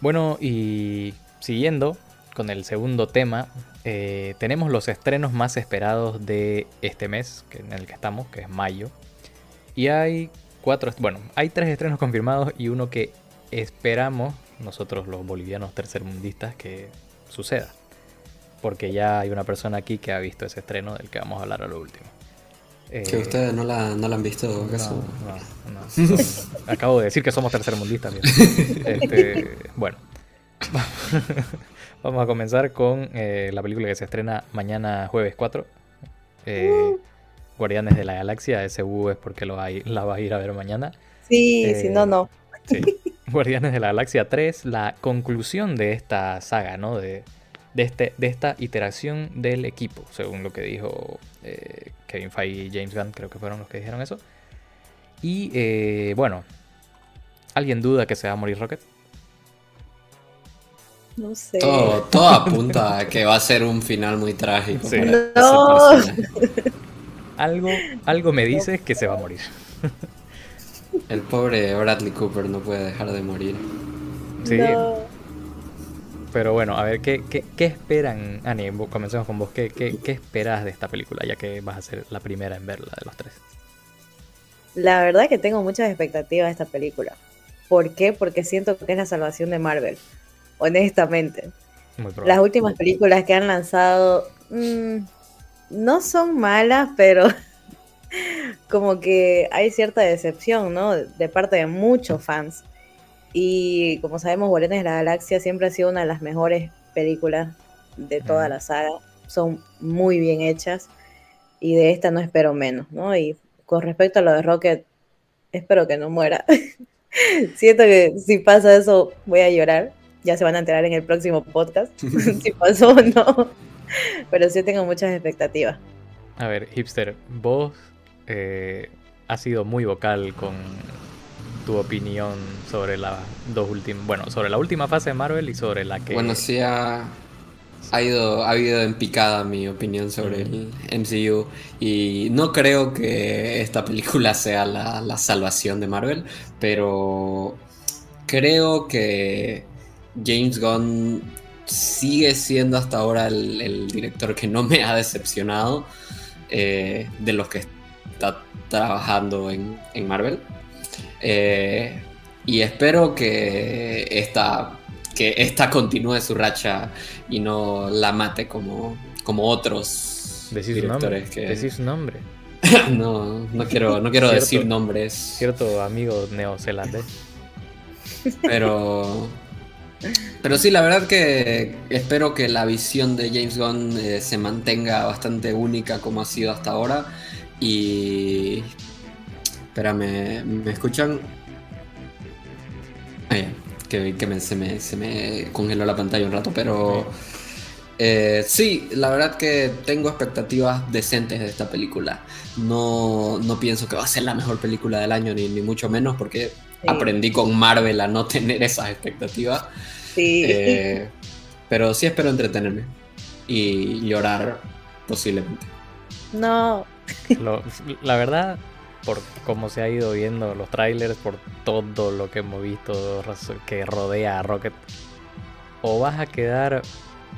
Bueno, y siguiendo con el segundo tema, eh, tenemos los estrenos más esperados de este mes, que en el que estamos, que es mayo. Y hay cuatro, bueno, hay tres estrenos confirmados y uno que esperamos nosotros los bolivianos tercermundistas que suceda. Porque ya hay una persona aquí que ha visto ese estreno del que vamos a hablar a lo último. ¿Que eh, ustedes no la, no la han visto acaso? No, no, Acabo de decir que somos tercermundistas. Este, bueno, vamos a comenzar con eh, la película que se estrena mañana jueves 4. Eh, Guardianes de la Galaxia. Ese U es porque lo la vas a ir a ver mañana. Sí, si no, no. Guardianes de la Galaxia 3, la conclusión de esta saga, ¿no? De, de, este, de esta iteración del equipo, según lo que dijo eh, Kevin Feige y James Gunn, creo que fueron los que dijeron eso. Y eh, bueno, ¿alguien duda que se va a morir Rocket? No sé. Todo, apunta a que va a ser un final muy trágico. algo, algo me dice que se va a morir. El pobre Bradley Cooper no puede dejar de morir. Sí. Pero bueno, a ver, ¿qué, qué, esperan? Ani, comencemos con vos. ¿Qué, ¿Qué, qué, esperas de esta película? Ya que vas a ser la primera en verla de los tres. La verdad que tengo muchas expectativas de esta película. ¿Por qué? Porque siento que es la salvación de Marvel. Honestamente. Las últimas películas que han lanzado mm, no son malas, pero como que hay cierta decepción, ¿no? De parte de muchos fans. Y como sabemos, Guardianes de la Galaxia siempre ha sido una de las mejores películas de toda la saga. Son muy bien hechas y de esta no espero menos, ¿no? Y con respecto a lo de Rocket, espero que no muera. Siento que si pasa eso voy a llorar. Ya se van a enterar en el próximo podcast si pasó o no. Pero sí tengo muchas expectativas. A ver, hipster, vos eh, has sido muy vocal con tu opinión sobre las dos últimas, bueno, sobre la última fase de Marvel y sobre la que... Bueno, sí ha, ha ido, ha habido en picada mi opinión sobre el MCU y no creo que esta película sea la, salvación de Marvel, pero creo que James Gunn sigue siendo hasta ahora el, director que no me ha decepcionado eh, de los que está trabajando en, en Marvel. Eh, y espero que esta, que esta continúe su racha y no la mate como, como otros directores que. Decir su nombre. no, no quiero, no quiero decir nombres. Cierto amigo neozelandés. Pero. Pero sí, la verdad que espero que la visión de James Gunn eh, se mantenga bastante única como ha sido hasta ahora. Y Espérame, ¿me escuchan? Ah, que, se, me, congeló la pantalla un rato, pero eh, sí, la verdad que tengo expectativas decentes de esta película. No, no pienso que va a ser la mejor película del año, ni, mucho menos, porque aprendí con Marvel a no tener esas expectativas. Sí. Eh, pero sí espero entretenerme y llorar posiblemente. No. la verdad, por cómo se ha ido viendo los trailers, por todo lo que hemos visto que rodea a Rocket, o vas a quedar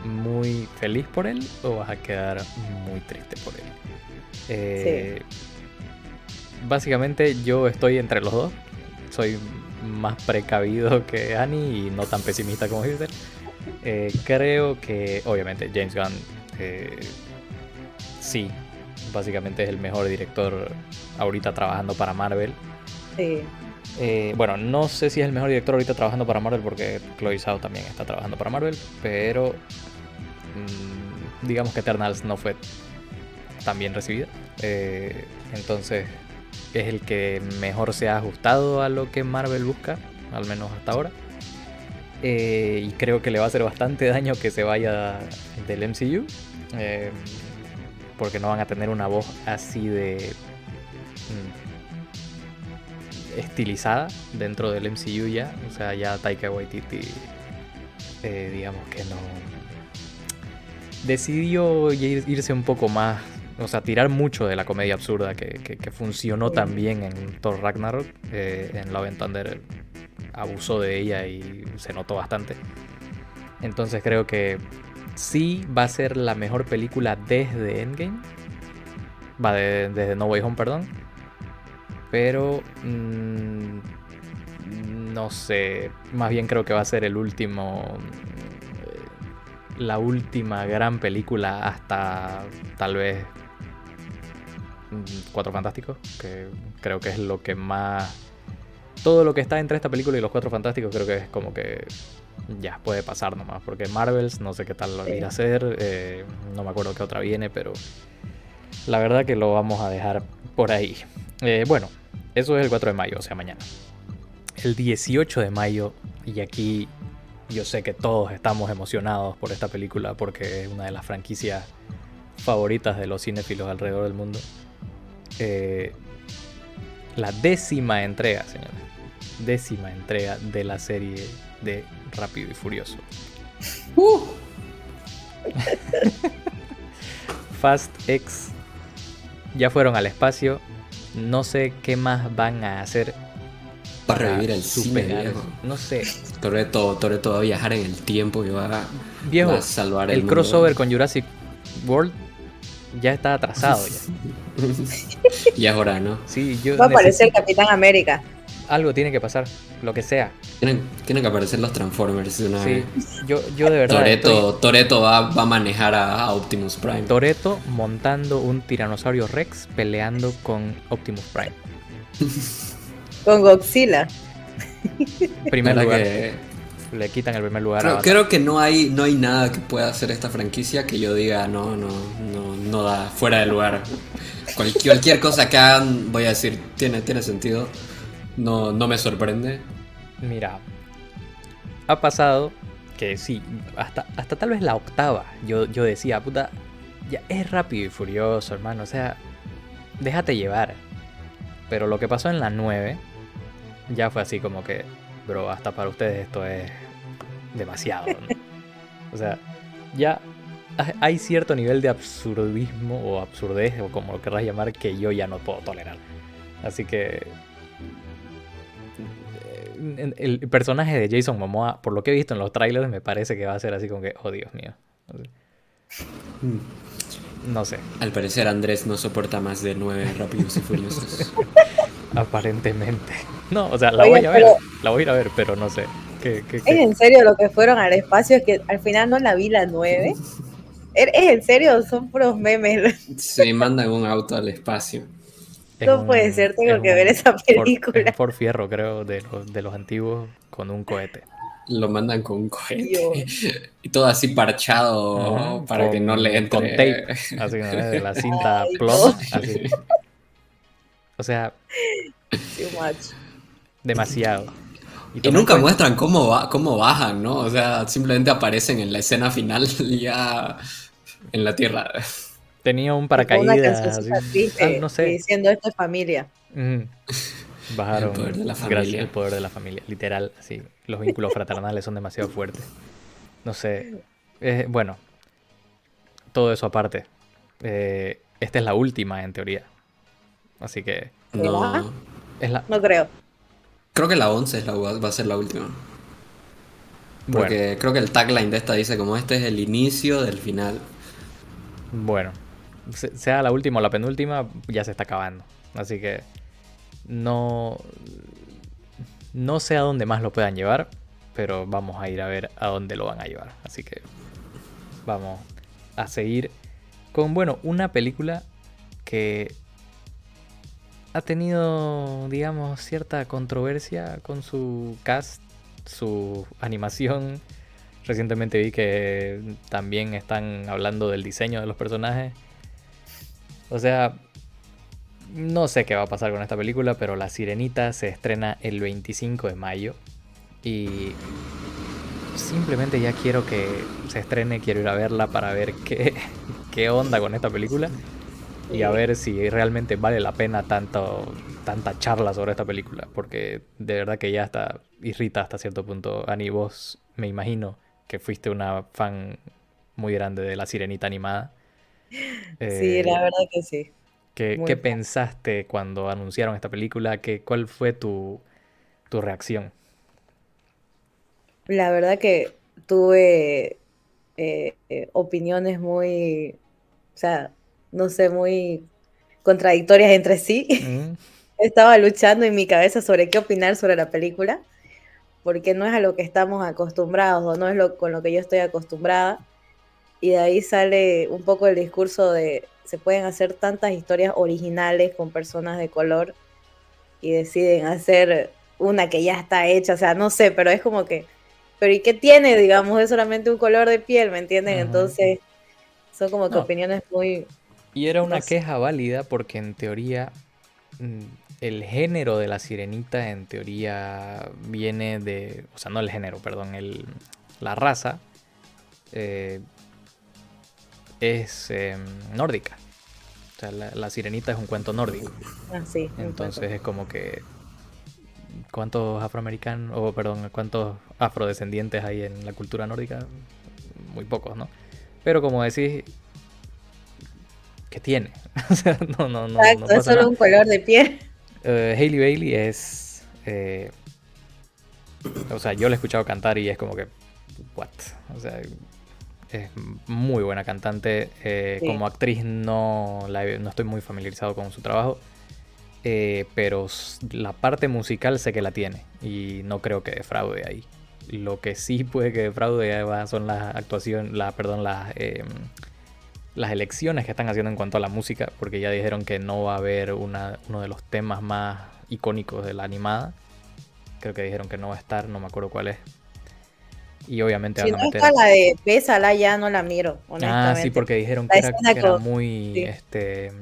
muy feliz por él o vas a quedar muy triste por él. Eh, básicamente yo estoy entre los dos. Soy más precavido que Annie y no tan pesimista como Hitler. Eh, creo que obviamente James Gunn eh, sí básicamente es el mejor director ahorita trabajando para Marvel. Sí. Eh, bueno, no sé si es el mejor director ahorita trabajando para Marvel porque Chloe Zhao también está trabajando para Marvel, pero mm, digamos que Eternals no fue tan bien recibida. Eh, entonces es el que mejor se ha ajustado a lo que Marvel busca, al menos hasta ahora. Eh, y creo que le va a hacer bastante daño que se vaya del MCU porque no van a tener una voz así de mm, estilizada dentro del MCU ya. O sea, ya Taika Waititi, eh, digamos que no. Decidió irse un poco más, o sea, tirar mucho de la comedia absurda que, funcionó también en Thor Ragnarok, eh, en Love and Thunder. abusó de ella y se notó bastante. Entonces creo que sí va a ser la mejor película desde Endgame. Va desde No Way Home, perdón. Pero... Mm, no sé. Más bien creo que va a ser el último... Eh, la última gran película hasta tal vez mm, Cuatro Fantásticos, que creo que es lo que más... Todo lo que está entre esta película y los Cuatro Fantásticos creo que es como que ya puede pasar nomás, porque Marvels no sé qué tal lo irá a hacer, eh, no me acuerdo qué otra viene, pero la verdad que lo vamos a dejar por ahí. Eh, bueno, eso es el 4 de mayo, o sea, mañana. El 18 de mayo, y aquí yo sé que todos estamos emocionados por esta película porque es una de las franquicias favoritas de los cinéfilos alrededor del mundo. Eh, la décima entrega, señores. Décima entrega de la serie de Rápido y Furioso. Uh. Fast X ya fueron al espacio. No sé qué más van a hacer para revivir el cine, No sé. Toreto, Toreto va a viajar en el tiempo y va, a, viejo, salvar el, el crossover con Jurassic World ya está atrasado ya. ya es hora, ¿no? Sí, yo va a aparecer Capitán América algo tiene que pasar, lo que sea. Tienen, que aparecer los Transformers de una sí, Yo, yo de verdad. Toreto, va, a manejar a Optimus Prime. Toreto montando un tiranosaurio Rex peleando con Optimus Prime. con Godzilla. Primer lugar. Le quitan el primer lugar creo, creo, que no hay, no hay nada que pueda hacer esta franquicia que yo diga no, no, no, no da fuera de lugar. cualquier cosa que hagan, voy a decir, tiene, tiene sentido. No, no me sorprende. Mira, ha pasado que sí, hasta, hasta tal vez la octava, yo, yo decía, puta, ya es rápido y furioso, hermano, o sea, déjate llevar. Pero lo que pasó en la 9 ya fue así como que, bro, hasta para ustedes esto es demasiado. o sea, ya hay cierto nivel de absurdismo o absurdez o como lo querrás llamar que yo ya no puedo tolerar. Así que el personaje de Jason Momoa, por lo que he visto en los trailers, me parece que va a ser así como que, oh Dios mío. No sé. Al parecer Andrés no soporta más de nueve rápidos y furiosos. Aparentemente. No, o sea, la voy a ver, la voy a ir a ver, pero no sé. ¿Qué, es en serio lo que fueron al espacio? Es que al final no la vi la nueve. ¿Es en serio? Son puros memes. Se mandan un auto al espacio. No puede ser, tengo que ver esa película. Por, Fierro, creo, de los, de los antiguos, con un cohete. Lo mandan con un cohete. Y todo así parchado para que no le entre. Con tape, así de la cinta plomo. O sea. Demasiado. Y, nunca muestran cómo, va, cómo bajan, ¿no? O sea, simplemente aparecen en la escena final ya en la Tierra. Tenía un paracaídas. Ah, no sé. Diciendo esto es familia. Bajaron. El poder de la familia. el poder de la familia. Literal, sí. Los vínculos fraternales son demasiado fuertes. No sé. bueno. Todo eso aparte. Eh, esta es la última, en teoría. Así que. No. Es la... No creo. Creo que la 11 es la, va a ser la última. Porque creo que el tagline de esta dice como este es el inicio del final. Bueno, sea la última o la penúltima, ya se está acabando. Así que no, no sé a dónde más lo puedan llevar, pero vamos a ir a ver a dónde lo van a llevar. Así que vamos a seguir con, bueno, una película que ha tenido, digamos, cierta controversia con su cast, su animación. Recientemente vi que también están hablando del diseño de los personajes. O sea, no sé qué va a pasar con esta película, pero La Sirenita se estrena el 25 de mayo. Y simplemente ya quiero que se estrene, quiero ir a verla para ver qué, qué onda con esta película. Y a ver si realmente vale la pena tanto, tanta charla sobre esta película. Porque de verdad que ya está irrita hasta cierto punto. Ani, vos me imagino que fuiste una fan muy grande de La Sirenita animada sí, la eh, verdad que sí. ¿Qué, pensaste cuando anunciaron esta película? ¿Qué, ¿Cuál fue tu, reacción? La verdad que tuve eh, eh, opiniones muy, o sea, no sé, muy contradictorias entre sí. Mm. Estaba luchando en mi cabeza sobre qué opinar sobre la película, porque no es a lo que estamos acostumbrados o no es lo, con lo que yo estoy acostumbrada. Y de ahí sale un poco el discurso de se pueden hacer tantas historias originales con personas de color y deciden hacer una que ya está hecha, o sea, no sé, pero es como que pero ¿y qué tiene? Digamos, es solamente un color de piel, ¿me entienden? Entonces, son como que opiniones muy... Y era una queja válida porque en teoría mm, el género de la sirenita en teoría viene de, o sea, no el género, perdón, el, la raza eh, es em, nórdica. O sea, la, sirenita es un cuento nórdico. Ah, sí. Entonces es como que ¿Cuántos afroamericanos, o perdón, cuántos afrodescendientes hay en la cultura nórdica? Muy pocos, ¿no? Pero como decís, ¿qué tiene? o sea, no, no, no. Exacto, es solo un color de piel. Uh, Hailey Bailey es. Eh, o sea, yo la he escuchado cantar y es como que. ¿What? O sea, es muy buena cantante. Eh, como actriz no, no estoy muy familiarizado con su trabajo. Eh, pero la parte musical sé que la tiene y no creo que defraude ahí. Lo que sí puede que defraude son las actuaciones, la, perdón, las, em, las elecciones que están haciendo en cuanto a la música, porque ya dijeron que no va a haber una, uno de los temas más icónicos de la animada. Creo que dijeron que no va a estar, no me acuerdo cuál es. Y obviamente van a meter. la de Pésala ya no la miro, honestamente. Ah, sí, porque dijeron que era, muy este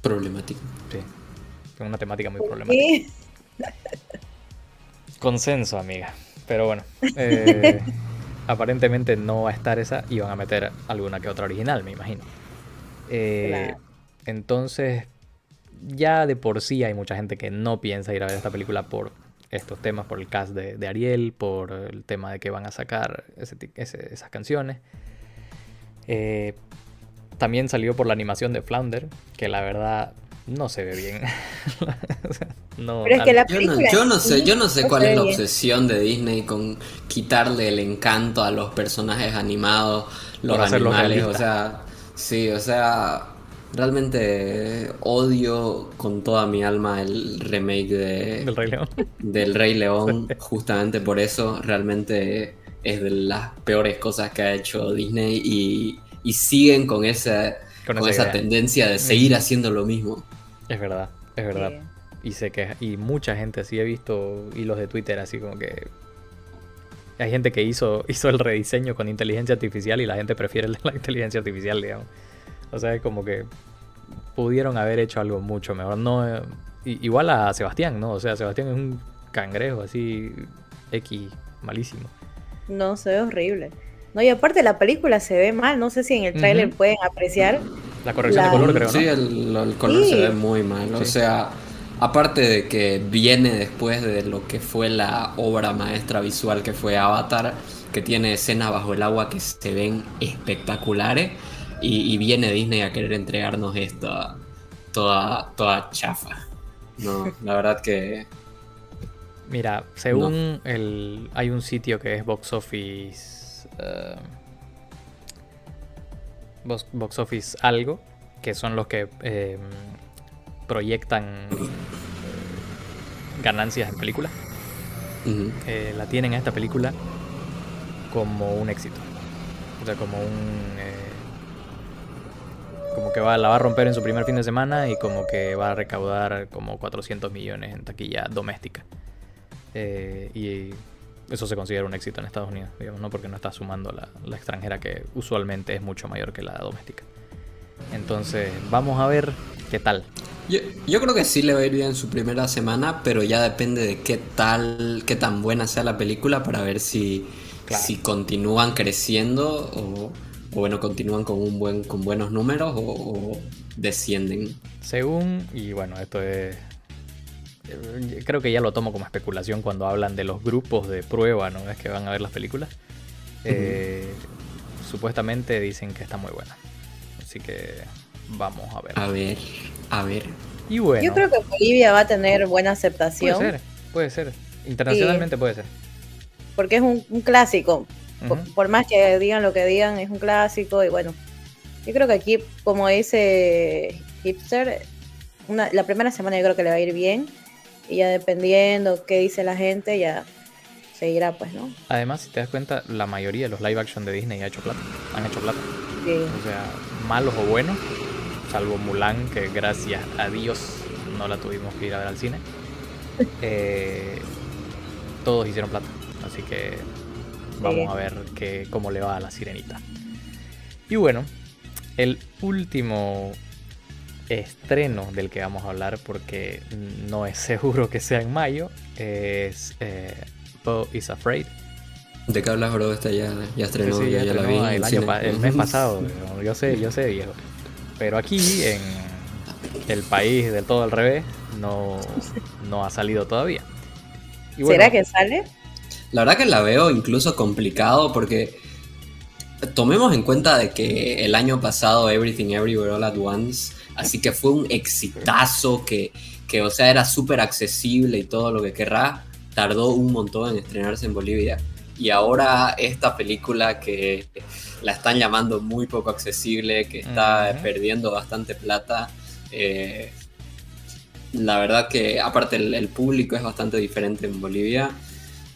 problemático. Sí una temática muy problemática. Consenso, amiga. Pero bueno, eh, aparentemente no va a estar esa y van a meter alguna que otra original, me imagino. Eh, entonces, ya de por sí hay mucha gente que no piensa ir a ver esta película por estos temas, por el cast de, Ariel, por el tema de que van a sacar esas canciones. Eh, también salió por la animación de Flounder, que la verdad no se ve bien. no, Pero es que la yo, no, sé, yo no sé cuál es la obsesión de Disney con quitarle el encanto a los personajes animados, los animales, o sea, sí, o sea, realmente odio con toda mi alma el remake de, del Rey León. Del Rey León, justamente por eso realmente es de las peores cosas que ha hecho Disney y, y siguen con esa con, esa, tendencia de seguir haciendo lo mismo. Es verdad, es verdad. Y sé que y mucha gente así he visto hilos de Twitter así como que hay gente que hizo hizo el rediseño con inteligencia artificial y la gente prefiere la inteligencia artificial, digamos. O sea, es como que pudieron haber hecho algo mucho mejor. No igual a Sebastián, ¿no? O sea, Sebastián es un cangrejo así X malísimo. No, se ve horrible. No, y aparte la película se ve mal, no sé si en el tráiler pueden apreciar. La corrección de color, creo, ¿no? Sí, el, color se ve muy mal. O sea, aparte de que viene después de lo que fue la obra maestra visual que fue Avatar, que tiene escenas bajo el agua que se ven espectaculares, y, viene Disney a querer entregarnos esto toda, toda chafa. No, la verdad que... Mira, según el... Hay un sitio que es Box Office eh, box, Office algo, que son los que eh, proyectan eh, ganancias en películas. la tienen a esta película como un éxito. O sea, como un... como que va, la va a romper en su primer fin de semana y como que va a recaudar como 400 millones en taquilla doméstica. y eso se considera un éxito en Estados Unidos, digamos, ¿no? Porque no está sumando la, la extranjera que usualmente es mucho mayor que la doméstica. Entonces, vamos a ver qué tal. Yo, yo, creo que sí le va a ir bien su primera semana, pero ya depende de qué tal, qué tan buena sea la película para ver si, si continúan creciendo o, bueno, continúan con un buen, con buenos números o descienden. Según, y bueno, esto es eh, creo que ya lo tomo como especulación cuando hablan de los grupos de prueba, ¿no? Es que van a ver las películas. Eh, supuestamente dicen que está muy buena. Así que vamos a ver. A ver, a ver. Y bueno. Yo creo que Bolivia va a tener buena aceptación. Puede ser, puede ser. Internacionalmente puede ser. porque es un, clásico. Por, más que digan lo que digan, es un clásico y bueno, yo creo que aquí, como dice Hipster, la primera semana yo creo que le va a ir bien y ya dependiendo qué dice la gente, ya seguirá, pues, ¿no? Además, si te das cuenta, la mayoría de los live action de Disney ha hecho plata, han hecho plata. O sea, malos o buenos, salvo Mulan, que gracias a Dios no la tuvimos que ir a ver al cine. Eh, todos hicieron plata, así que vamos a ver que, cómo le va a la sirenita. Y bueno, el último estreno del que vamos a hablar, porque no es seguro que sea en mayo, es eh, Bo is Afraid. ¿De qué hablas, bro? Esta ya, ya estrenó, ya, la vi. El, año el mes pasado, yo sé, yo sé, viejo. Pero aquí, en el país del todo al revés, no, no ha salido todavía. ¿Será que sale? La verdad que la veo incluso complicado porque tomemos en cuenta de que el año pasado Everything Everywhere All at Once, así que fue un exitazo que, que o sea, era súper accesible y todo lo que querrá, tardó un montón en estrenarse en Bolivia. Y ahora esta película que la están llamando muy poco accesible, que está perdiendo bastante plata, eh, la verdad que aparte el, público es bastante diferente en Bolivia,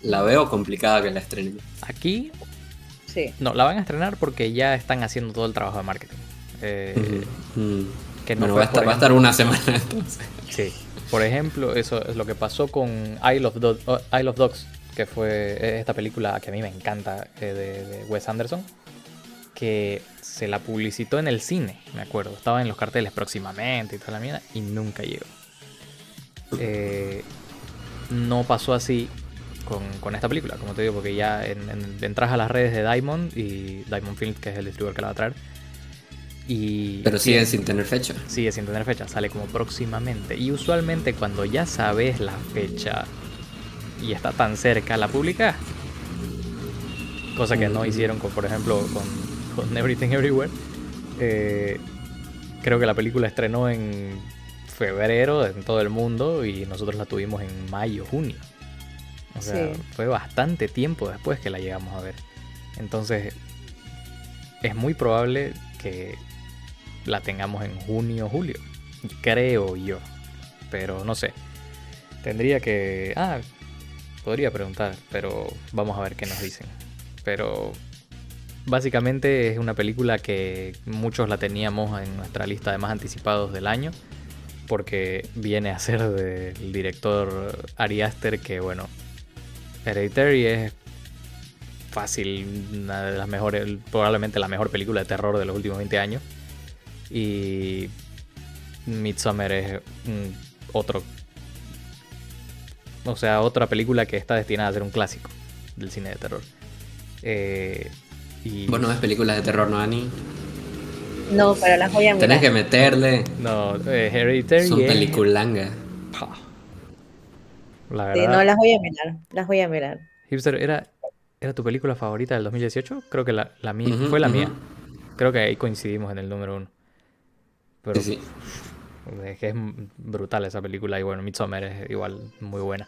la veo complicada que la estrenen. Aquí no, la van a estrenar porque ya están haciendo todo el trabajo de marketing. Eh, que no va, a estar, una semana entonces. Sí. Por ejemplo, eso es lo que pasó con Isle of, Isle of Dogs, que fue esta película que a mí me encanta eh, de, Wes Anderson, que se la publicitó en el cine, me acuerdo. Estaba en los carteles próximamente y toda la mierda, y nunca llegó. Eh, no pasó así con, esta película, como te digo, porque ya entras a las redes de Diamond y Diamond Films, que es el distribuidor que la va a traer. Y Pero sigue sin tener fecha. Sigue sin tener fecha, sale como próximamente. Y usualmente cuando ya sabes la fecha y está tan cerca, la publicas. Cosa que no mm. hicieron, con, por ejemplo, con, Everything Everywhere. Eh, creo que la película estrenó en febrero en todo el mundo y nosotros la tuvimos en mayo, junio. O sea, fue bastante tiempo después que la llegamos a ver. Entonces, es muy probable que la tengamos en junio o julio. Creo yo. Pero no sé. Tendría que... Ah, podría preguntar, pero vamos a ver qué nos dicen. Pero básicamente es una película que muchos la teníamos en nuestra lista de más anticipados del año. Porque viene a ser del director Ari Aster, que bueno, Hereditary es fácil, una de las mejores, probablemente la mejor película de terror de los últimos 20 años. Y Midsommar es otro. O sea, otra película que está destinada a ser un clásico del cine de terror. Eh, y... Bueno, es películas de terror, ¿no, Ani? No, pero las voy a mirar. Tenés que meterle. No, eh, Hereditary. Son peliculanga. La verdad. no, las voy a mirar. Las voy a mirar. Hipster, ¿era, ¿era tu película favorita del 2018? Creo que la, la mía. fue la mía. Creo que ahí coincidimos en el número uno. Pero sí, Es que es brutal esa película. Y bueno, Midsommar es igual muy buena.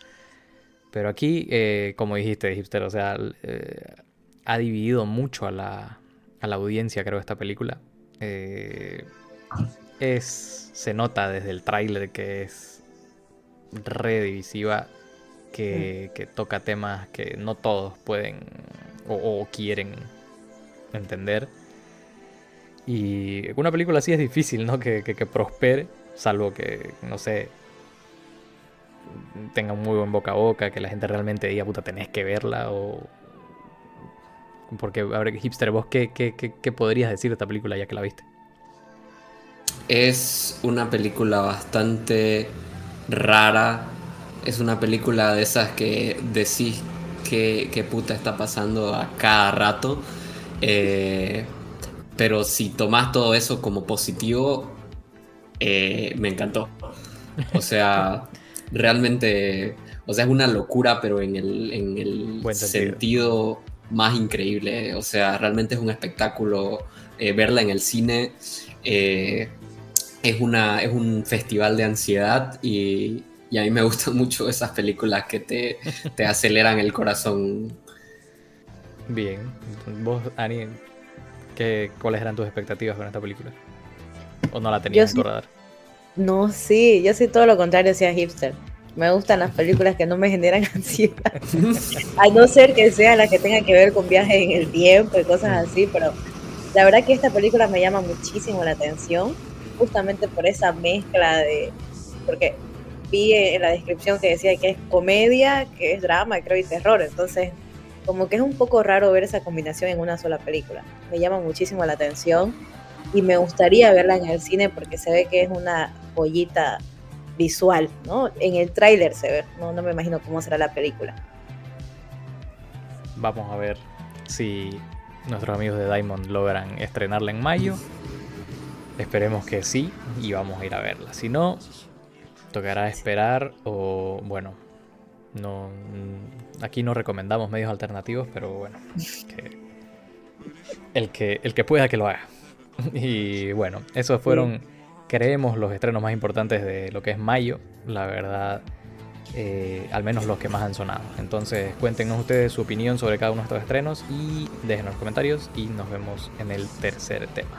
Pero aquí, eh, como dijiste, Hipster, o sea, eh, ha dividido mucho a la, a la audiencia, creo, esta película. Eh, es, se nota desde el tráiler que es redivisiva que, que, toca temas que no todos pueden o, quieren entender. Y una película así es difícil, ¿no? Que, que, prospere, salvo que, no sé, tenga un muy buen boca a boca, que la gente realmente diga, puta, tenés que verla o... Porque, a ver, hipster, vos, ¿qué, qué, qué podrías decir de esta película ya que la viste? Es una película bastante rara. Es una película de esas que decís que, puta está pasando a cada rato. Eh, pero si tomás todo eso como positivo, eh, me encantó. O sea, realmente, o sea, es una locura, pero en el, en el sentido. más increíble. O sea, realmente es un espectáculo eh, verla en el cine es, una, es un festival de ansiedad y, a mí me gustan mucho esas películas que te, aceleran el corazón Bien. Vos, Ani, ¿qué, ¿cuáles eran tus expectativas con esta película? ¿O no la tenías en tu radar? No, sí, yo soy todo lo contrario, sea hipster. Me gustan las películas que no me generan ansiedad. A no ser que sean las que tengan que ver con viajes en el tiempo y cosas así, pero la verdad que esta película me llama muchísimo la atención, justamente por esa mezcla de. Porque vi en la descripción que decía que es comedia, que es drama, creo, y terror. Entonces, como que es un poco raro ver esa combinación en una sola película. Me llama muchísimo la atención y me gustaría verla en el cine porque se ve que es una joyita visual, ¿no? En el tráiler se ve, no, no me imagino cómo será la película. Vamos a ver si nuestros amigos de Diamond logran estrenarla en mayo. Esperemos que sí y vamos a ir a verla. Si no, tocará esperar o bueno, no aquí no recomendamos medios alternativos, pero bueno, el que el que pueda que lo haga. Y bueno, esos fueron creemos los estrenos más importantes de lo que es mayo, la verdad, eh, al menos los que más han sonado. Entonces cuéntenos ustedes su opinión sobre cada uno de estos estrenos y déjenos los comentarios y nos vemos en el tercer tema.